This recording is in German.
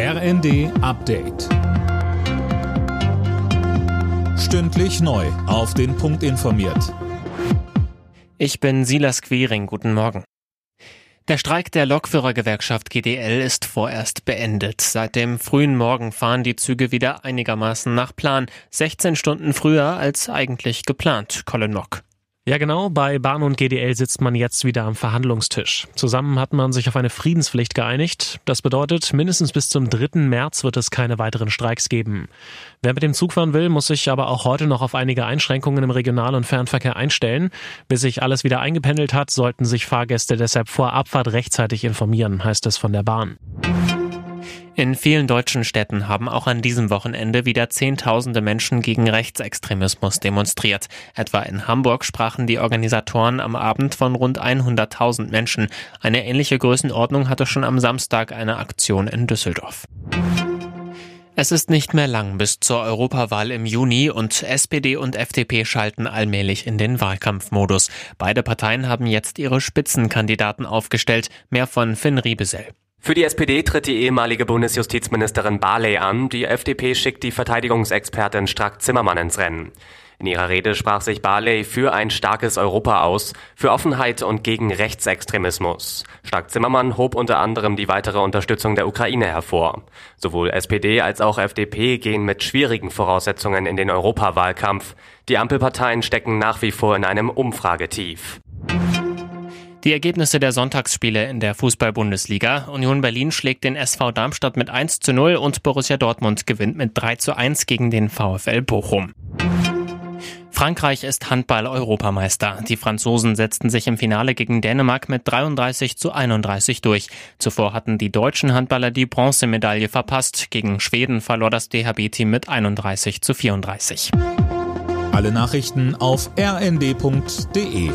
RND Update. Stündlich neu. Auf den Punkt informiert. Ich bin Silas Quering. Guten Morgen. Der Streik der Lokführergewerkschaft GDL ist vorerst beendet. Seit dem frühen Morgen fahren die Züge wieder einigermaßen nach Plan. 16 Stunden früher als eigentlich geplant. Colin Mock. Ja, genau. Bei Bahn und GDL sitzt man jetzt wieder am Verhandlungstisch. Zusammen hat man sich auf eine Friedenspflicht geeinigt. Das bedeutet, mindestens bis zum 3. März wird es keine weiteren Streiks geben. Wer mit dem Zug fahren will, muss sich aber auch heute noch auf einige Einschränkungen im Regional- und Fernverkehr einstellen. Bis sich alles wieder eingependelt hat, sollten sich Fahrgäste deshalb vor Abfahrt rechtzeitig informieren, heißt es von der Bahn. In vielen deutschen Städten haben auch an diesem Wochenende wieder Zehntausende Menschen gegen Rechtsextremismus demonstriert. Etwa in Hamburg sprachen die Organisatoren am Abend von rund 100.000 Menschen. Eine ähnliche Größenordnung hatte schon am Samstag eine Aktion in Düsseldorf. Es ist nicht mehr lang bis zur Europawahl im Juni und SPD und FDP schalten allmählich in den Wahlkampfmodus. Beide Parteien haben jetzt ihre Spitzenkandidaten aufgestellt. Mehr von Finn Riebesell. Für die SPD tritt die ehemalige Bundesjustizministerin Barley an. Die FDP schickt die Verteidigungsexpertin Strack-Zimmermann ins Rennen. In ihrer Rede sprach sich Barley für ein starkes Europa aus, für Offenheit und gegen Rechtsextremismus. Strack-Zimmermann hob unter anderem die weitere Unterstützung der Ukraine hervor. Sowohl SPD als auch FDP gehen mit schwierigen Voraussetzungen in den Europawahlkampf. Die Ampelparteien stecken nach wie vor in einem Umfragetief. Die Ergebnisse der Sonntagsspiele in der Fußball-Bundesliga. Union Berlin schlägt den SV Darmstadt mit 1 zu 0 und Borussia Dortmund gewinnt mit 3 zu 1 gegen den VfL Bochum. Frankreich ist Handball-Europameister. Die Franzosen setzten sich im Finale gegen Dänemark mit 33 zu 31 durch. Zuvor hatten die deutschen Handballer die Bronzemedaille verpasst. Gegen Schweden verlor das DHB-Team mit 31 zu 34. Alle Nachrichten auf rnd.de